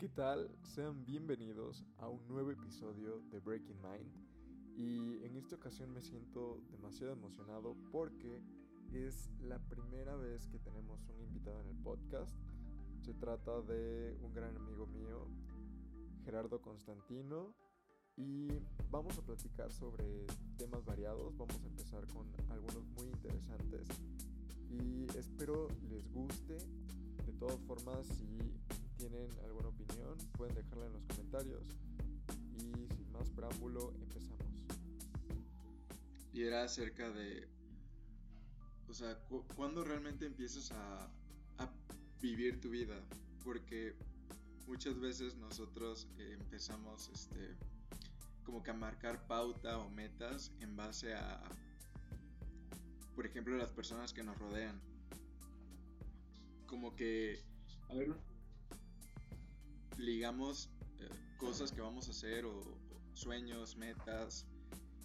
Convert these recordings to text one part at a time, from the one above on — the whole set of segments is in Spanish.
¿Qué tal? Sean bienvenidos a un nuevo episodio de Breaking Mind y en esta ocasión me siento demasiado emocionado porque es la primera vez que tenemos un invitado en el podcast. Se trata de un gran amigo mío, Gerardo Constantino, y vamos a platicar sobre temas variados. Vamos a empezar con algunos muy interesantes y espero les guste. De todas formas, si tienen alguna opinión, pueden dejarla en los comentarios. Y sin más preámbulo, empezamos. Y era acerca de, o sea, ¿cuándo realmente empiezas a, a vivir tu vida? Porque muchas veces nosotros eh, empezamos, este, como que a marcar pauta o metas en base a, por ejemplo, las personas que nos rodean. Como que, a ver, ligamos eh, cosas que vamos a hacer o, sueños, metas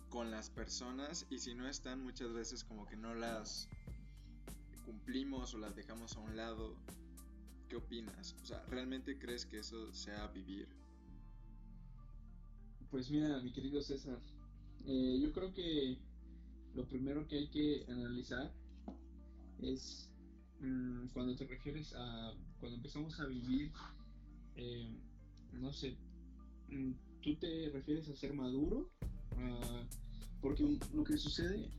con las personas y si no están muchas veces como que no las cumplimos o las dejamos a un lado. ¿Qué opinas? O sea, ¿realmente crees que eso sea vivir? Pues mira, mi querido César, eh, yo creo que lo primero que hay que analizar es mm, cuando te refieres a cuando empezamos a vivir eh, no sé, mm, ¿tú te refieres a ser maduro? Porque lo que sucede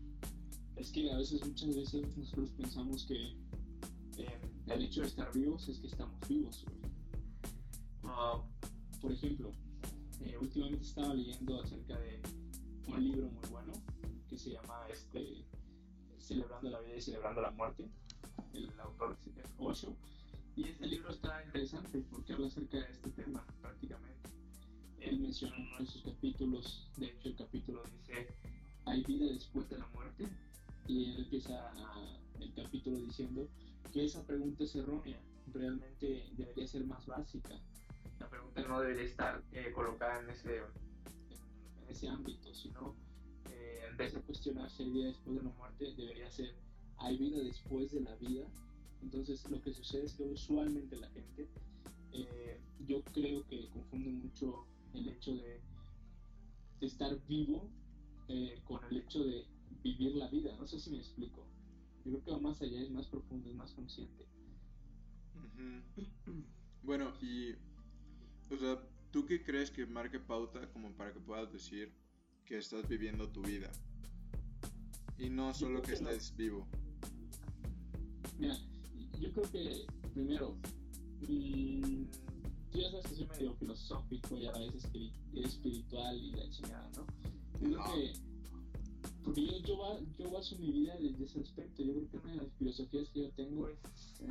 es que a veces, muchas veces nosotros pensamos que eh, el hecho de estar vivos es que estamos vivos. Ah, por ejemplo, eh, últimamente estaba leyendo acerca de un libro muy bueno que se llama este, Celebrando la vida y celebrando la muerte. El autor es Osho y este libro está interesante porque habla acerca de este tema prácticamente. Él menciona en uno de sus capítulos, de hecho el capítulo dice, ¿hay vida después de la muerte? Y él empieza el capítulo diciendo que esa pregunta es errónea, realmente debería ser más básica. La pregunta no debería estar eh, colocada en ese, en, ese ámbito, sino eh, en vez de cuestionarse hay vida después de la muerte, debería ser, ¿hay vida después de la vida? Entonces lo que sucede es que usualmente la gente, eh, yo creo que confunde mucho el hecho de, estar vivo eh, con el hecho de vivir la vida. No sé si me explico. Yo creo que va más allá, es más profundo, es más consciente. Bueno, y, o sea, ¿tú qué crees que marque pauta como para que puedas decir que estás viviendo tu vida? Y no solo que, estás vivo. Mira, yo creo que primero, mmm, tú ya sabes que soy medio filosófico y a veces espiritual y la chingada, ¿no? Yo creo que, porque yo, yo, yo baso mi vida desde ese aspecto. Yo creo que una de las filosofías que yo tengo es, eh,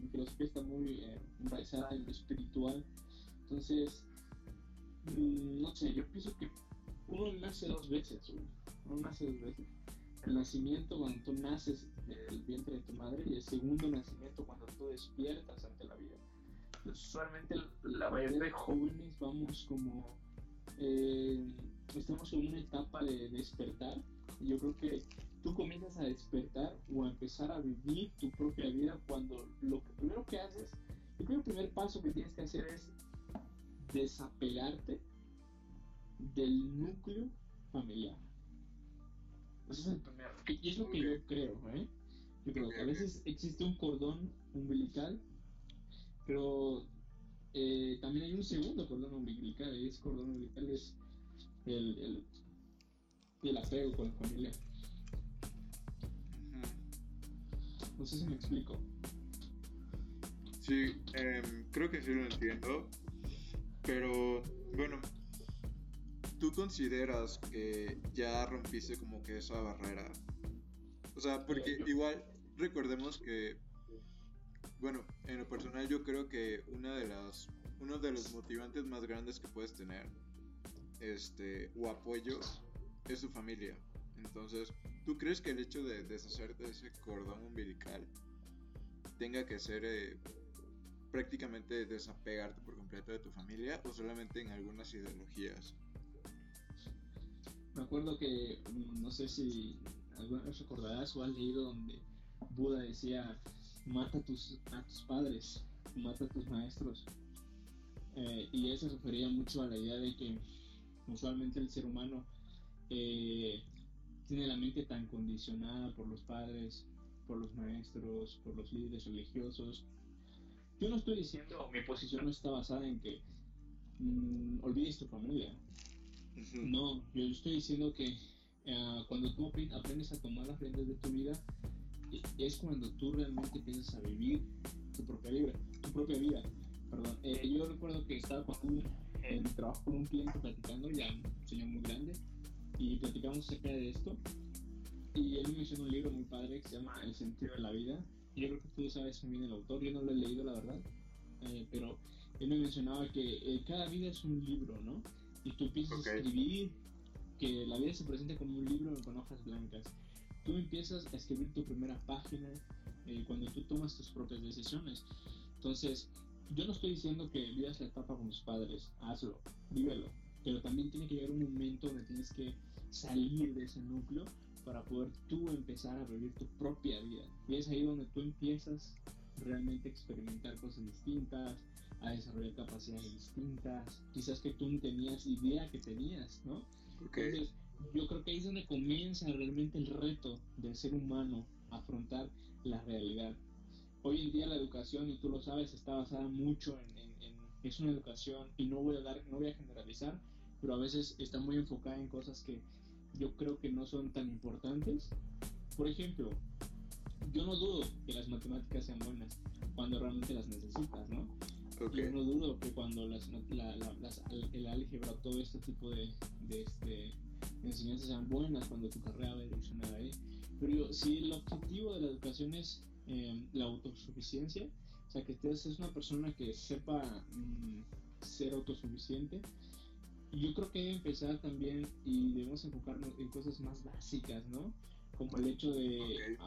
mi filosofía está muy eh, enraizada en lo espiritual. Entonces, mmm, no sé, yo pienso que uno nace dos veces, uno nace dos veces el nacimiento cuando tú naces del vientre de tu madre y el segundo nacimiento cuando tú despiertas ante la vida. Pues, usualmente la mayoría de jóvenes vamos como eh, estamos en una etapa de despertar yo creo que tú comienzas a despertar o a empezar a vivir tu propia vida cuando lo que primero que haces, yo creo que el primer paso que tienes que hacer es desapegarte del núcleo familiar eso es el primero. Y es lo que yo creo, ¿eh? Yo creo que a veces existe un cordón umbilical, pero eh, también hay un segundo cordón umbilical. Y ese cordón umbilical es el, el, el apego con la familia. No sé si me explico. Sí, eh, creo que sí lo entiendo. Pero bueno, ¿tú consideras que ya rompiste como que esa barrera? O sea, porque igual recordemos que, bueno, en lo personal yo creo que una de las, uno de los motivantes más grandes que puedes tener, este, o apoyo, es tu familia. Entonces, ¿tú crees que el hecho de deshacerte de ese cordón umbilical tenga que ser eh, prácticamente desapegarte por completo de tu familia o solamente en algunas ideologías? Me acuerdo que, mm, no sé si alguna vez recordarás o has leído donde Buda decía, mata a tus, a tus padres, mata a tus maestros. Eh, y eso se refería mucho a la idea de que usualmente el ser humano eh, tiene la mente tan condicionada por los padres, por los maestros, por los líderes religiosos. Yo no estoy diciendo, mi posición no está basada en que mm, olvides tu familia. No, yo estoy diciendo que uh, cuando tú aprendes a tomar las riendas de tu vida, es cuando tú realmente empiezas a vivir tu propia vida. Tu propia vida. Perdón. Eh, yo recuerdo que estaba con un, en trabajo con un cliente platicando, ya un señor muy grande, y platicamos acerca de esto. Y él me mencionó un libro muy padre que se llama El sentido de la vida. Yo creo que tú sabes muy bien el autor, yo no lo he leído, la verdad. Eh, pero él me mencionaba que eh, cada vida es un libro, ¿no? Y tú empiezas a escribir, que la vida se presenta como un libro con hojas blancas. Tú empiezas a escribir tu primera página eh, cuando tú tomas tus propias decisiones. Entonces, yo no estoy diciendo que vivas la etapa con tus padres, hazlo, vívelo, pero también tiene que llegar un momento donde tienes que salir de ese núcleo para poder tú empezar a vivir tu propia vida. Y es ahí donde tú empiezas realmente a experimentar cosas distintas, a desarrollar capacidades distintas, quizás que tú no tenías idea que tenías, ¿no? Entonces, yo creo que ahí es donde comienza realmente el reto del ser humano afrontar la realidad. Hoy en día la educación, y tú lo sabes, está basada mucho en, es una educación, y no voy a dar, no voy a generalizar, pero a veces está muy enfocada en cosas que yo creo que no son tan importantes. Por ejemplo, yo no dudo que las matemáticas sean buenas cuando realmente las necesitas, ¿no? Yo no dudo que cuando las, la, las, el álgebra, todo este tipo de, este, enseñanzas sean buenas, cuando tu carrera va a direccionar ahí. Pero si el objetivo de la educación es eh, la autosuficiencia, o sea, que es una persona que sepa mm, ser autosuficiente, yo creo que debe empezar también y debemos enfocarnos en cosas más básicas, ¿no? Como el hecho de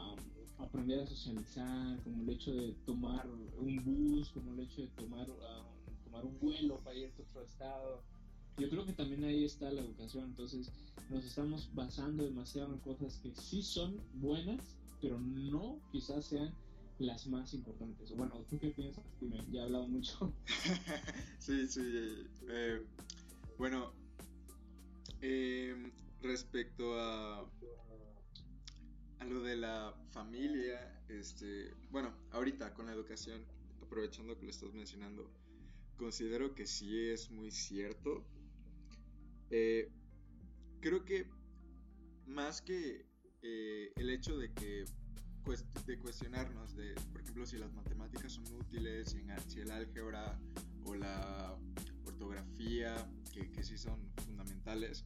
aprender a socializar, como el hecho de tomar un bus, como el hecho de tomar, tomar un vuelo para ir a otro estado. Yo creo que también ahí está la educación, entonces nos estamos basando demasiado en cosas que sí son buenas, pero no quizás sean las más importantes. Bueno, ¿tú qué piensas, Ya he hablado mucho. sí, sí. Eh, bueno, eh, respecto a, a lo de la familia, este, bueno, ahorita con la educación, aprovechando que lo estás mencionando, considero que sí es muy cierto. Eh, creo que más que eh, el hecho de que de cuestionarnos de, por ejemplo, si las matemáticas son útiles, si el álgebra o la ortografía que, sí son fundamentales,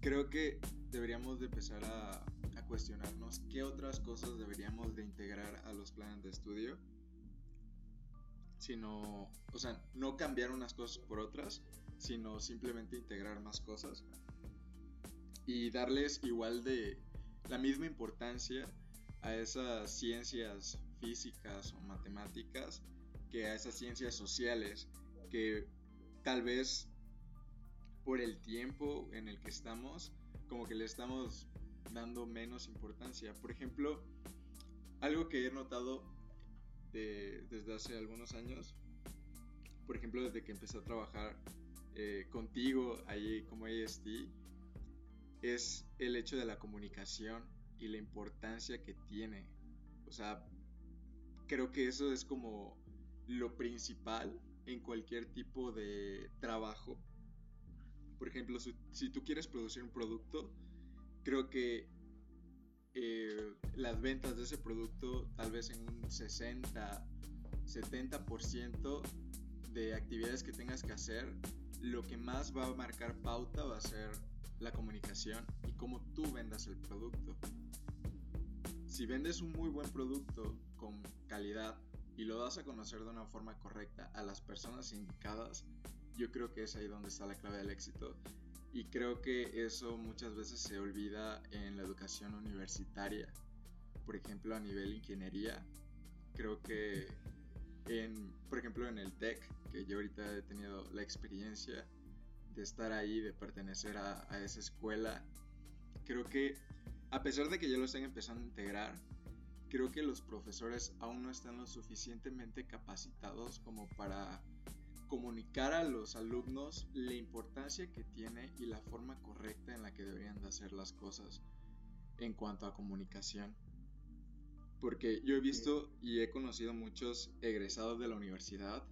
creo que deberíamos de empezar a, cuestionarnos qué otras cosas deberíamos de integrar a los planes de estudio. Sino, o sea, no cambiar unas cosas por otras, sino simplemente integrar más cosas. Y darles igual de la misma importancia a esas ciencias físicas o matemáticas que a esas ciencias sociales que tal vez por el tiempo en el que estamos, como que le estamos dando menos importancia. Por ejemplo, algo que he notado desde hace algunos años, por ejemplo, desde que empecé a trabajar eh, contigo ahí como AST, es el hecho de la comunicación y la importancia que tiene. O sea, creo que eso es como lo principal en cualquier tipo de trabajo por ejemplo, si, tú quieres producir un producto, creo que eh, las ventas de ese producto tal vez en un 60, 70% de actividades que tengas que hacer, lo que más va a marcar pauta va a ser la comunicación y cómo tú vendas el producto. Si vendes un muy buen producto con calidad y lo das a conocer de una forma correcta a las personas indicadas, yo creo que es ahí donde está la clave del éxito. Y creo que eso muchas veces se olvida en la educación universitaria. Por ejemplo, a nivel ingeniería, creo que en, por ejemplo, en el TEC, que yo ahorita he tenido la experiencia de estar ahí, de pertenecer a, esa escuela, creo que a pesar de que ya lo están empezando a integrar, creo que los profesores aún no están lo suficientemente capacitados como para comunicar a los alumnos la importancia que tiene y la forma correcta en la que deberían de hacer las cosas en cuanto a comunicación. Porque yo he visto y he conocido muchos egresados de la universidad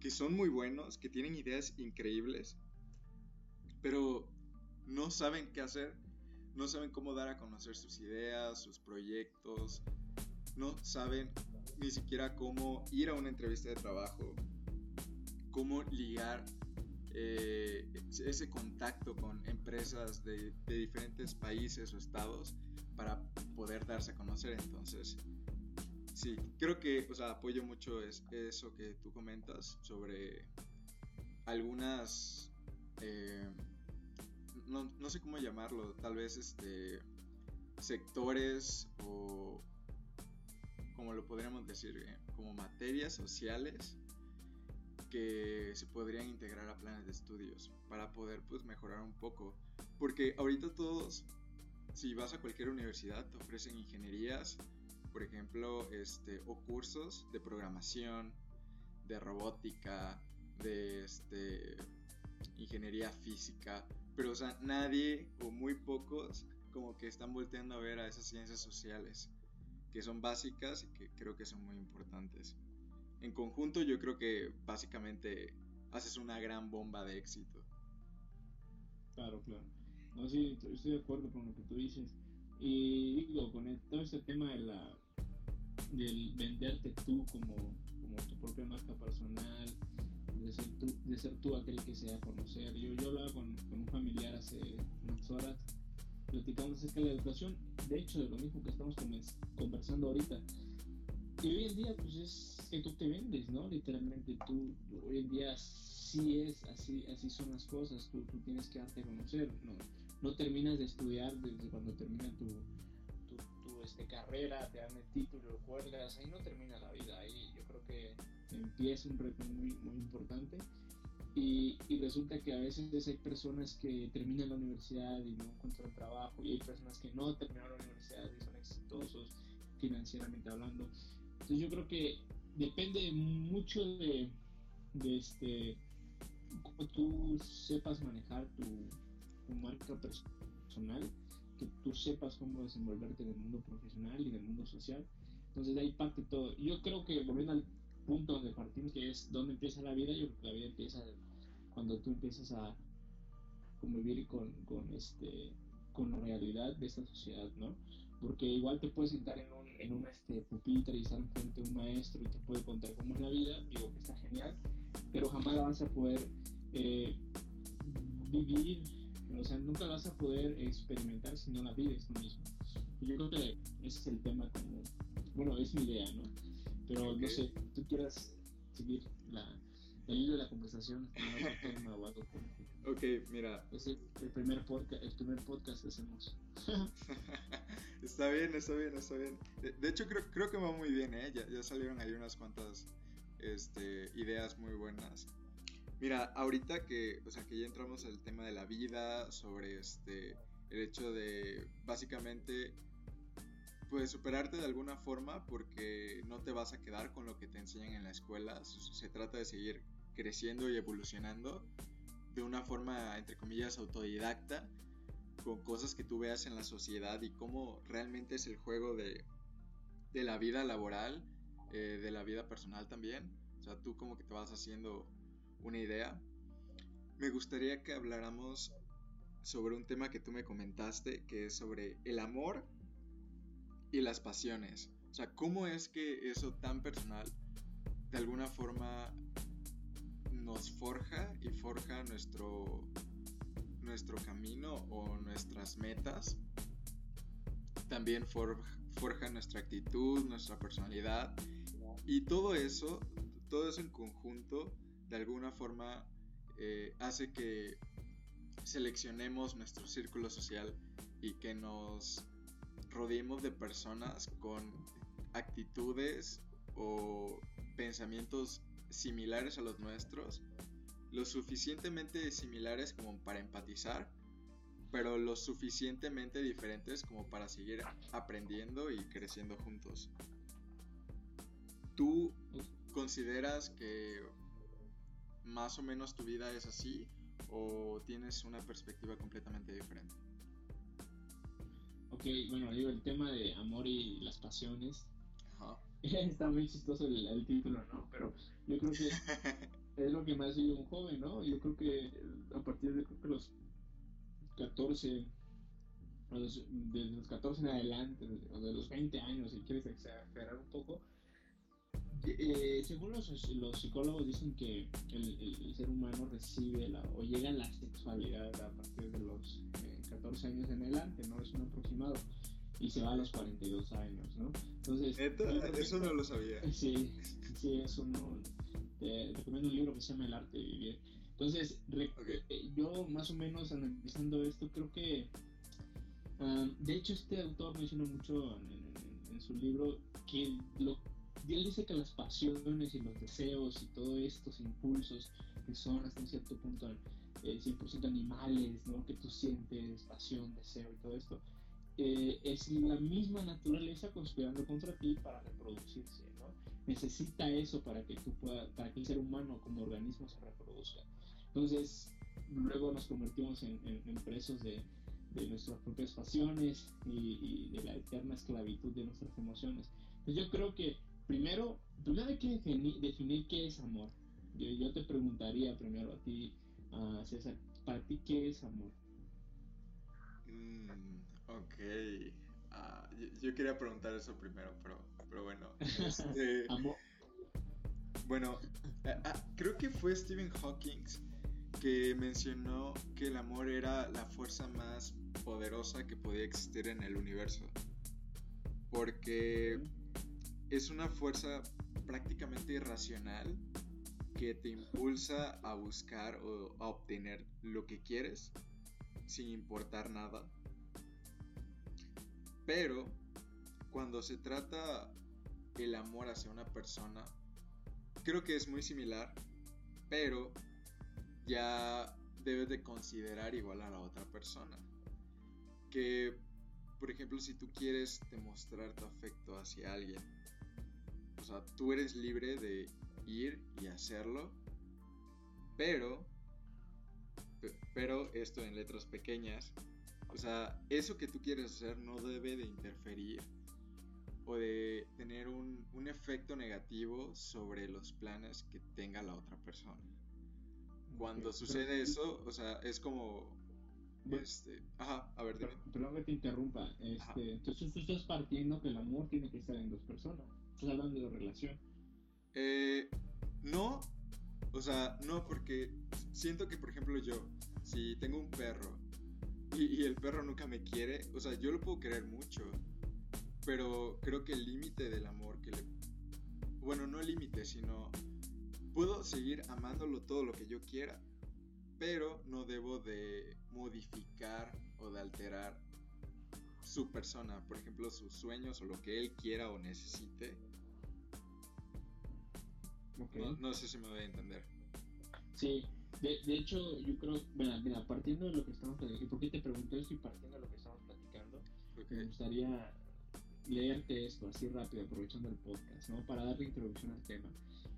que son muy buenos, que tienen ideas increíbles, pero no saben qué hacer, no saben cómo dar a conocer sus ideas, sus proyectos, no saben ni siquiera cómo ir a una entrevista de trabajo, cómo ligar eh, ese contacto con empresas de, diferentes países o estados para poder darse a conocer. Entonces, sí, creo que, o sea, apoyo mucho es, eso que tú comentas sobre algunas, eh, no, no, sé cómo llamarlo, tal vez este sectores o, como lo podríamos decir, eh, como materias sociales que se podrían integrar a planes de estudios para poder pues mejorar un poco. Porque ahorita todos, si vas a cualquier universidad, te ofrecen ingenierías, por ejemplo, este, o cursos de programación, de robótica, de este, ingeniería física, pero o sea, nadie o muy pocos como que están volteando a ver a esas ciencias sociales, que son básicas y que creo que son muy importantes. En conjunto yo creo que básicamente haces una gran bomba de éxito. Claro, claro. No, sí, estoy de acuerdo con lo que tú dices. Y digo, con todo este tema de la del venderte tú como, como tu propia marca personal, de ser tú, de ser tú aquel que sea conocer. Yo, yo hablaba con, con un familiar hace unas horas, platicando acerca de la educación, de hecho de lo mismo que estamos conversando ahorita. Y hoy en día pues es que tú te vendes, ¿no? Literalmente tú, hoy en día sí es, así, así son las cosas, tú, tú tienes que darte a conocer, ¿no? No terminas de estudiar desde cuando termina tu, este, carrera, te dan el título, cuelgas, ahí no termina la vida, ahí yo creo que empieza un reto muy, muy importante. Y, y, resulta que a veces hay personas que terminan la universidad y no encuentran trabajo, y hay personas que no terminaron la universidad y son exitosos financieramente hablando. Entonces yo creo que depende mucho de, de este cómo tú sepas manejar tu, marca personal que tú sepas cómo desenvolverte en el mundo profesional y en el mundo social. Entonces de ahí parte todo. Yo creo que volviendo al punto donde partimos, que es dónde empieza la vida, yo creo que la vida empieza cuando tú empiezas a convivir con, con, este, con la realidad de esta sociedad, ¿no? Porque igual te puedes sentar en un, en un este, pupitre y estar frente a un maestro y te puede contar cómo es la vida, digo que está genial, pero jamás la vas a poder eh, vivir o sea, nunca vas a poder experimentar si no la vives tú mismo. yo creo que ese es el tema como, bueno, es mi idea, ¿no? Pero no sé, tú quieras seguir la, el de la conversación, tema o algo Ok, mira. Es el, primer podcast, el primer podcast que hacemos. está bien, está bien, está bien. De, hecho, creo, creo que va muy bien, ¿eh? Ya, ya salieron ahí unas cuantas este, ideas muy buenas. Mira, ahorita que, o sea, que ya entramos al tema de la vida, sobre este, el hecho de básicamente, pues superarte de alguna forma porque no te vas a quedar con lo que te enseñan en la escuela, se trata de seguir creciendo y evolucionando de una forma, entre comillas, autodidacta, con cosas que tú veas en la sociedad y cómo realmente es el juego de, de la vida laboral, eh, de la vida personal también. O sea, tú como que te vas haciendo una idea, me gustaría que habláramos sobre un tema que tú me comentaste, que es sobre el amor y las pasiones. O sea, ¿cómo es que eso tan personal de alguna forma nos forja y forja nuestro, nuestro camino o nuestras metas? También forja nuestra actitud, nuestra personalidad. Y todo eso, todo eso en conjunto de alguna forma eh, hace que seleccionemos nuestro círculo social y que nos rodeemos de personas con actitudes o pensamientos similares a los nuestros, lo suficientemente similares como para empatizar, pero lo suficientemente diferentes como para seguir aprendiendo y creciendo juntos. ¿Tú consideras que más o menos tu vida es así o tienes una perspectiva completamente diferente. Ok, bueno, digo, el tema de amor y las pasiones. Está muy chistoso el, título, ¿no? Pero yo creo que es lo que más vive un joven, ¿no? Yo creo que a partir de creo que los 14, de los 14 en adelante, o de los 20 años, si quieres exagerar un poco, eh, según los, los, psicólogos dicen que el, ser humano recibe la, o llega a la sexualidad a partir de los 14 eh, años en adelante, ¿no? Es un aproximado. Y se va a los 42 años, ¿no? Entonces... Eso no lo sabía. Sí, sí, es uno... Te recomiendo un libro que se llama El arte de vivir. Entonces, eh, yo más o menos analizando esto, creo que... Ah, de hecho, este autor menciona mucho en, en su libro que lo él dice que las pasiones y los deseos y todos estos impulsos que son hasta un cierto punto eh, 100% animales, ¿no? Que tú sientes pasión, deseo y todo esto, eh, es la misma naturaleza conspirando contra ti para reproducirse, ¿no? Necesita eso para que tú pueda, para que el ser humano como organismo se reproduzca. Entonces, luego nos convertimos en, presos de, nuestras propias pasiones y, de la eterna esclavitud de nuestras emociones. Entonces, yo creo que primero, primero hay que definir, qué es amor. Yo, te preguntaría primero a ti, César, para ti, ¿qué es amor? Mm, ok. Ah, yo, quería preguntar eso primero, pero, pero bueno. Este, amor. Bueno, ah, creo que fue Stephen Hawking que mencionó que el amor era la fuerza más poderosa que podía existir en el universo. Porque es una fuerza prácticamente irracional que te impulsa a buscar o a obtener lo que quieres sin importar nada. Pero cuando se trata el amor hacia una persona, creo que es muy similar, pero ya debes de considerar igual a la otra persona. Que, por ejemplo, si tú quieres demostrar tu afecto hacia alguien, o sea, tú eres libre de ir y hacerlo, pero, pero esto en letras pequeñas, o sea, eso que tú quieres hacer no debe de interferir o de tener un, un efecto negativo sobre los planes que tenga la otra persona. Cuando sucede eso, o sea, es como este, ajá, a ver, dime. Perdón que te interrumpa. Este, entonces tú estás partiendo que el amor tiene que estar en dos personas. Estás hablando de relación. Eh, no, o sea, no, porque siento que, por ejemplo, yo, si tengo un perro y, el perro nunca me quiere, o sea, yo lo puedo querer mucho, pero creo que el límite del amor que le... Bueno, no el límite, sino puedo seguir amándolo todo lo que yo quiera, pero no debo de modificar o de alterar su persona, por ejemplo, sus sueños o lo que él quiera o necesite. No, sé si me voy a entender. Sí, de, de hecho, yo creo, mira, partiendo de lo que estamos platicando, ¿por qué te pregunté esto y partiendo de lo que estamos platicando? Me gustaría leerte esto así rápido, aprovechando el podcast, ¿no? Para darle introducción al tema.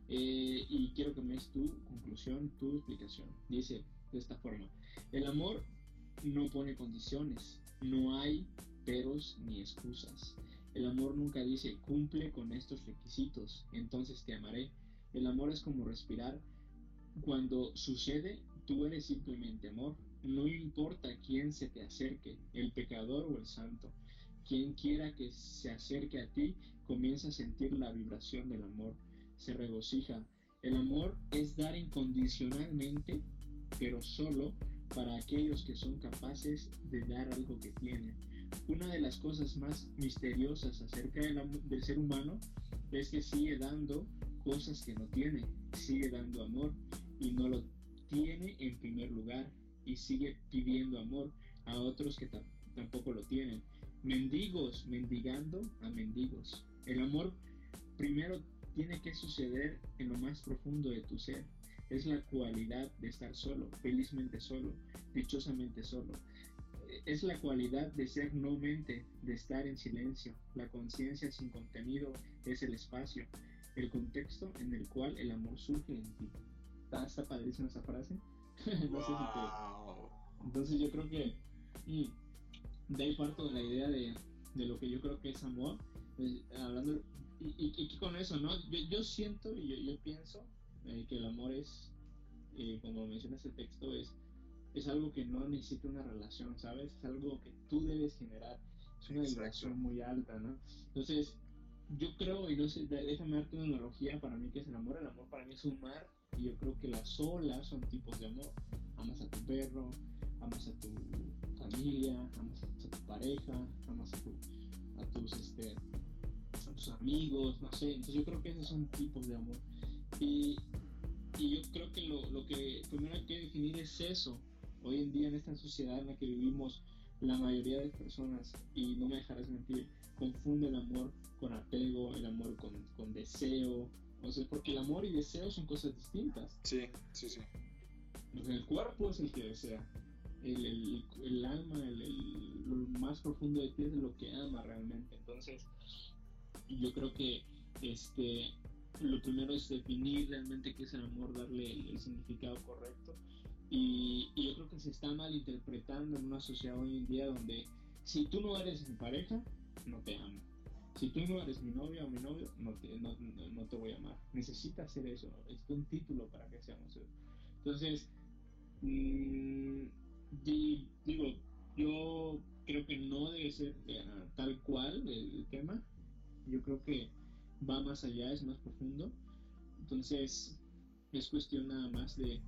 Eh, y quiero que me des tu conclusión, tu explicación. Dice de esta forma, el amor no pone condiciones, no hay peros ni excusas. El amor nunca dice cumple con estos requisitos, entonces te amaré. El amor es como respirar. Cuando sucede, tú eres simplemente amor. No importa quién se te acerque, el pecador o el santo. Quien quiera que se acerque a ti, comienza a sentir la vibración del amor. Se regocija. El amor es dar incondicionalmente, pero solo para aquellos que son capaces de dar algo que tienen. Una de las cosas más misteriosas acerca del, del ser humano es que sigue dando cosas que no tiene, sigue dando amor y no lo tiene en primer lugar y sigue pidiendo amor a otros que tampoco lo tienen. Mendigos, mendigando a mendigos. El amor primero tiene que suceder en lo más profundo de tu ser es la cualidad de estar solo, felizmente solo, dichosamente solo. Es la cualidad de ser no mente, de estar en silencio. La conciencia sin contenido es el espacio, el contexto en el cual el amor surge en ti. Está, está padrísima esa frase. Wow. Entonces yo creo que mm, de ahí parto de la idea de, de lo que yo creo que es amor. pues, hablando, y, y, y que con eso, ¿no? Yo, yo siento y yo, yo pienso eh, que el amor es, eh, como lo menciona ese texto, es, es algo que no necesita una relación, ¿sabes? Es algo que tú debes generar. Es una Exacto. vibración muy alta, ¿no? Entonces, yo creo, y no sé, déjame darte una analogía para mí que es el amor. El amor para mí es un mar, y yo creo que las olas son tipos de amor. Amas a tu perro, amas a tu familia, amas a tu pareja, amas a, tu, a tus este, a tus amigos, no sé. Entonces yo creo que esos son tipos de amor. Y, y yo creo que lo, lo que primero hay que definir es eso. Hoy en día en esta sociedad en la que vivimos, la mayoría de personas, y no me dejarás mentir, confunde el amor con apego, el amor con, con deseo. O sea, porque el amor y deseo son cosas distintas. Sí, sí, sí. El cuerpo es el que desea. El, el, el alma, el, el- lo más profundo de ti es lo que ama realmente. Entonces, yo creo que este lo primero es definir realmente qué es el amor, darle el, el significado correcto. Y, y yo creo que se está malinterpretando en una sociedad hoy en día donde si tú no eres mi pareja, no te amo. Si tú no eres mi novia o mi novio, no te, no, no- no te voy a amar. Necesitas hacer eso. Es un título para que seamos eso. Entonces, mm, di- digo, yo creo que no debe ser eh, tal cual el, el tema. Yo creo que va más allá, es más profundo. Entonces, es cuestión nada más de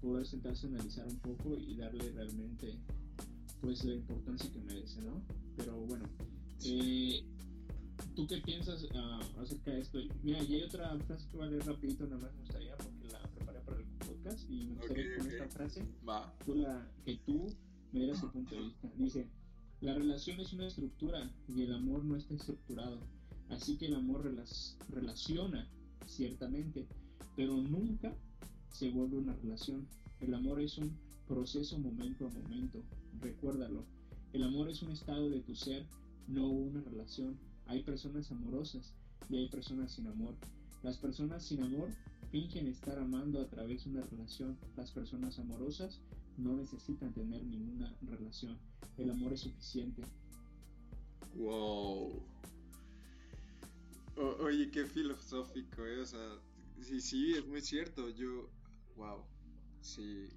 poder sentarse a analizar un poco y darle realmente pues la importancia que merece, ¿no? Pero bueno, eh, ¿tú qué piensas ah, acerca de esto? Mira, y hay otra frase que voy a leer rapidito, nada más me gustaría porque la preparé para el podcast y me gustaría Ok, con esta frase Va. tú la- que tú me dieras tu punto de vista. Dice, la relación es una estructura y el amor no está estructurado. Así que el amor relas- relaciona, ciertamente, pero nunca se vuelve una relación. El amor es un proceso momento a momento. Recuérdalo. El amor es un estado de tu ser, no una relación. Hay personas amorosas y hay personas sin amor. Las personas sin amor fingen estar amando a través de una relación. Las personas amorosas no necesitan tener ninguna relación. El amor es suficiente. Wow. O- oye, qué filosófico, ¿eh? O sea, sí, sí, es muy cierto. Yo, wow. Sí,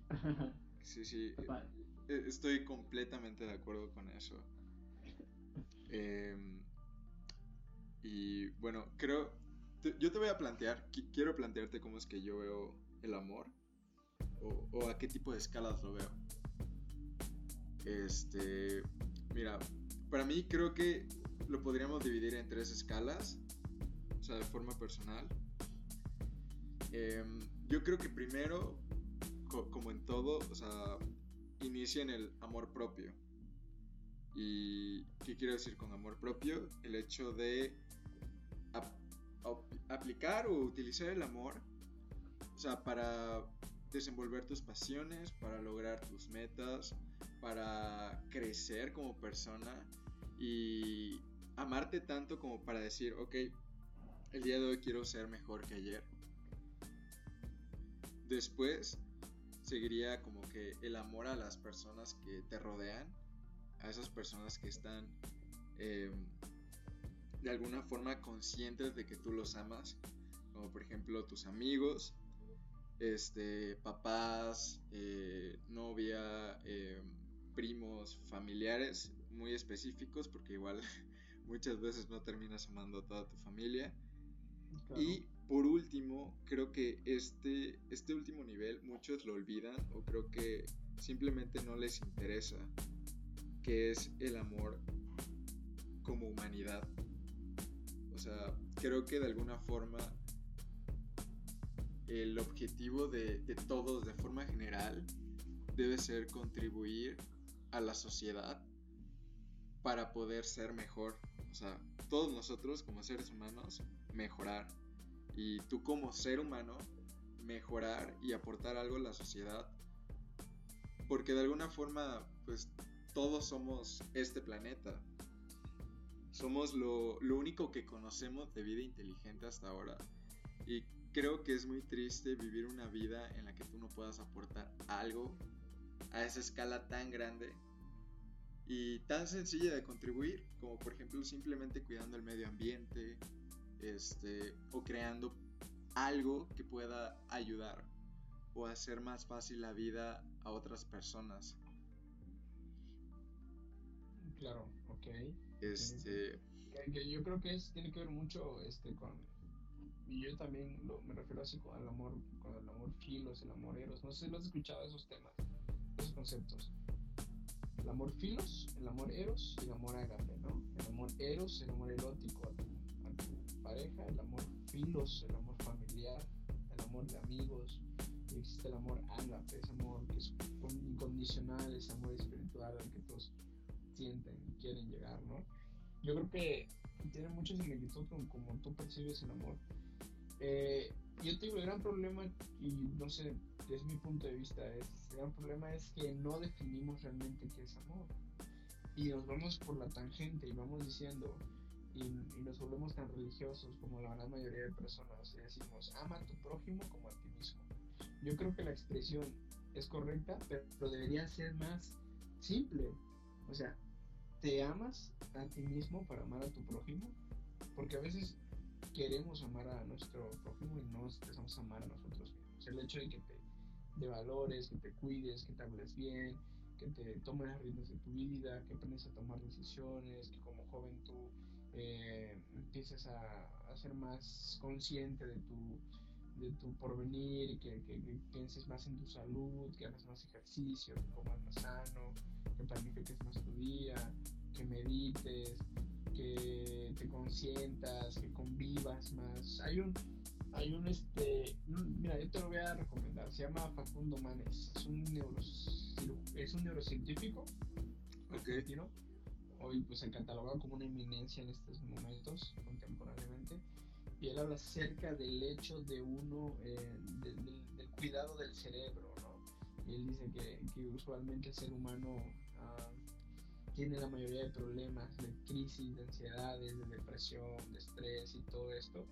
sí, sí. Papá, Eh, Estoy completamente de acuerdo con eso. Em, y bueno, creo. yo te voy a plantear, qui- quiero plantearte cómo es que yo veo el amor. O, a qué tipo de escalas lo veo. Este. Mira, para mí creo que lo podríamos dividir en tres escalas. O sea, de forma personal. Em, yo creo que primero, co- como en todo, o sea, inicia en el amor propio. ¿Y qué quiero decir con amor propio? El hecho de aplicar o utilizar el amor, o sea, para desenvolver tus pasiones, para lograr tus metas, para crecer como persona y amarte tanto como para decir, ok, el día de hoy quiero ser mejor que ayer. Después seguiría como que el amor a las personas que te rodean, a esas personas que están eh, de alguna forma conscientes de que tú los amas, como por ejemplo tus amigos, este, papás, eh, novia, eh, primos, familiares muy específicos, porque igual muchas veces no terminas amando a toda tu familia. claro. Y por último, creo que este, este último nivel muchos lo olvidan o creo que simplemente no les interesa, que es el amor como humanidad. Sea, creo que de alguna forma el objetivo de todos de forma general debe ser contribuir a la sociedad para poder ser mejor. O sea, todos nosotros como seres humanos mejorar. Y tú como ser humano mejorar y aportar algo a la sociedad. Porque de alguna forma pues todos somos este planeta somos lo, lo único que conocemos de vida inteligente hasta ahora y creo que es muy triste vivir una vida en la que tú no puedas aportar algo a esa escala tan grande y tan sencilla de contribuir, como por ejemplo simplemente cuidando el medio ambiente, este, o creando algo que pueda ayudar o hacer más fácil la vida a otras personas. Claro, ok. Este. Que, yo creo que es, tiene que ver mucho este, con. Y yo también me refiero así con el amor, con el amor filos, el amor eros. No sé si lo has escuchado esos temas, esos conceptos. El amor filos, el amor eros y el amor ágape, ¿no? El amor eros, el amor erótico a tu, a tu pareja, el amor filos, el amor familiar, el amor de amigos, existe el amor ágape, ese amor que es incondicional, ese amor espiritual al que todos sienten y quieren llegar, ¿no? Yo creo que tiene mucha similitud con como tú percibes el amor. Eh, yo te digo, el gran problema, y no sé, desde mi punto de vista, es, el gran problema es que no definimos realmente qué es amor. Y nos vamos por la tangente y vamos diciendo, y, nos volvemos tan religiosos como la gran mayoría de personas, y decimos, ama a tu prójimo como a ti mismo. Yo creo que la expresión es correcta, pero debería ser más simple. O sea, ¿te amas a ti mismo para amar a tu prójimo? Porque a veces queremos amar a nuestro prójimo y no empezamos a amar a nosotros mismos. El hecho de que te de valores, que te cuides, que te hables bien, que te tomes las riendas de tu vida, que aprendes a tomar decisiones, que como joven tú eh, empieces a, ser más consciente de tu, de tu porvenir, que, que, que, pienses más en tu salud, que hagas más ejercicio, que comas más sano, que planifiques más tu día, que medites, que te consientas, que convivas más. Hay un, hay un este, mira, yo te lo voy a recomendar, se llama Facundo Manes, es un, es un neurocientífico argentino, hoy pues se cataloga como una eminencia en estos momentos, contemporáneamente, y él habla acerca del hecho de uno, eh, del, cuidado del cerebro, ¿no? Y él dice que, usualmente el ser humano ah, tiene la mayoría de problemas de crisis, de ansiedades, de depresión, de estrés y todo esto,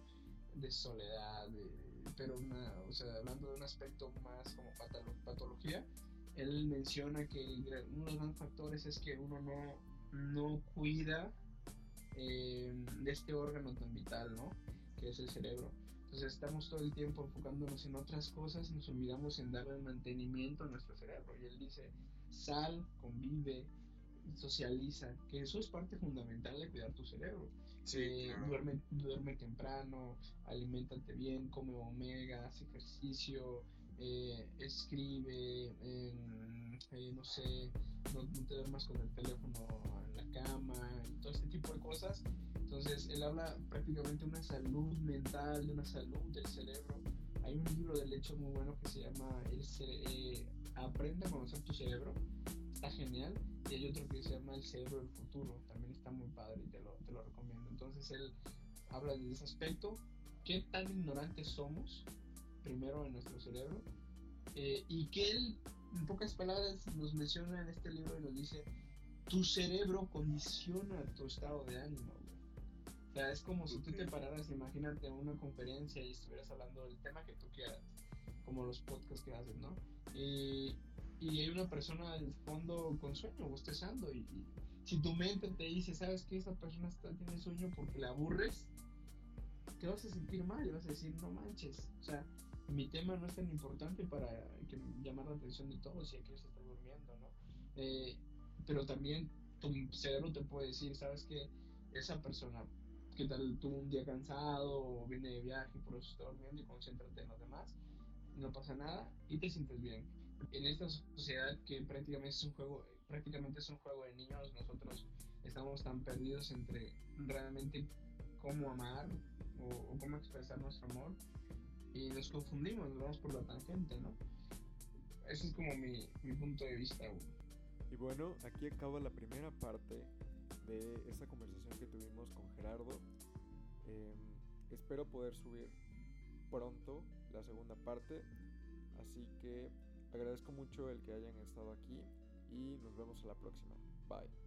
de soledad, pero una, o sea, hablando de un aspecto más como patología, él menciona que uno de los grandes factores es que uno no, no cuida eh, de este órgano tan vital, ¿no? Que es el cerebro. Entonces estamos todo el tiempo enfocándonos en otras cosas y nos olvidamos en darle mantenimiento a nuestro cerebro. Y él dice, sal, convive, socializa, que eso es parte fundamental de cuidar tu cerebro. Eh, duerme, duerme temprano, alimentate bien, come omega, hace ejercicio, eh, escribe, eh, no sé, no, te duermas con el teléfono en la cama, todo este tipo de cosas. Entonces, él habla prácticamente de una salud mental, de una salud del cerebro. Hay un libro de hecho muy bueno que se llama el Aprende a conocer tu cerebro. Está genial. Y hay otro que se llama El cerebro del futuro. También está muy padre y te lo, te lo recomiendo. Entonces él habla de ese aspecto, qué tan ignorantes somos, primero en nuestro cerebro, eh, y que él, en pocas palabras, nos menciona en este libro y nos dice, tu cerebro condiciona tu estado de ánimo. O sea, es como si tú te pararas, imagínate, en una conferencia y estuvieras hablando del tema que tú quieras, como los podcasts que haces, ¿no? Y, y hay una persona al fondo con sueño, bostezando, y, si tu mente te dice, sabes que esa persona está, tiene sueño porque la aburres, te vas a sentir mal, y vas a decir, no manches, o sea, mi tema no es tan importante para que llamar la atención de todos y que se está durmiendo, ¿no? Eh, pero también tu cerebro te puede decir, sabes que esa persona que tal tuvo un día cansado o viene de viaje por eso está durmiendo y concéntrate en los demás, no pasa nada y te sientes bien. En esta sociedad que prácticamente es un juego prácticamente es un juego de niños, nosotros estamos tan perdidos entre realmente cómo amar o, cómo expresar nuestro amor y nos confundimos, nos vamos por la tangente, ¿no? Ese es como mi, mi punto de vista. Y bueno, aquí acaba la primera parte de esta conversación que tuvimos con Gerardo. Em, espero poder subir pronto la segunda parte, así que agradezco mucho el que hayan estado aquí y nos vemos a la próxima. Bye.